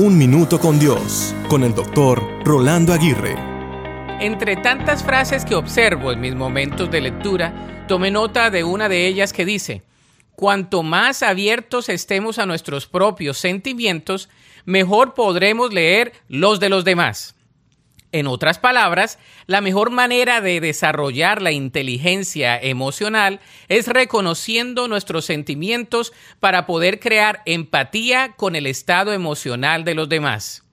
Un Minuto con Dios, con el doctor Rolando Aguirre. Entre tantas frases que observo en mis momentos de lectura, tomé nota de una de ellas que dice, Cuanto más abiertos estemos a nuestros propios sentimientos, mejor podremos leer los de los demás. En otras palabras, la mejor manera de desarrollar la inteligencia emocional es reconociendo nuestros sentimientos para poder crear empatía con el estado emocional de los demás.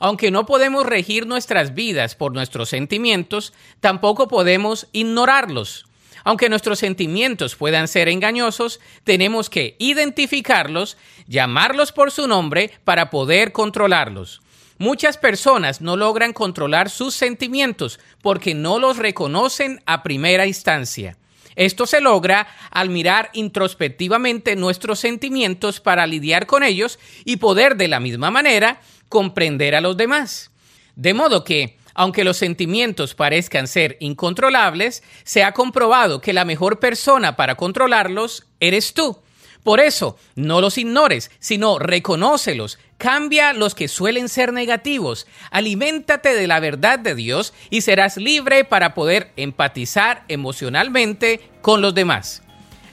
Aunque no podemos regir nuestras vidas por nuestros sentimientos, tampoco podemos ignorarlos. Aunque nuestros sentimientos puedan ser engañosos, tenemos que identificarlos, llamarlos por su nombre para poder controlarlos. Muchas personas no logran controlar sus sentimientos porque no los reconocen a primera instancia. Esto se logra al mirar introspectivamente nuestros sentimientos para lidiar con ellos y poder de la misma manera comprender a los demás. De modo que, aunque los sentimientos parezcan ser incontrolables, se ha comprobado que la mejor persona para controlarlos eres tú. Por eso, no los ignores, sino reconócelos, cambia los que suelen ser negativos, aliméntate de la verdad de Dios y serás libre para poder empatizar emocionalmente con los demás.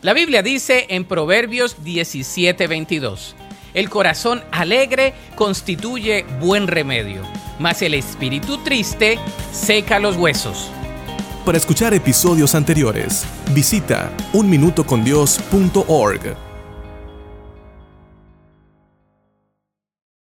La Biblia dice en Proverbios 17:22, el corazón alegre constituye buen remedio, mas el espíritu triste seca los huesos. Para escuchar episodios anteriores, visita unminutocondios.org.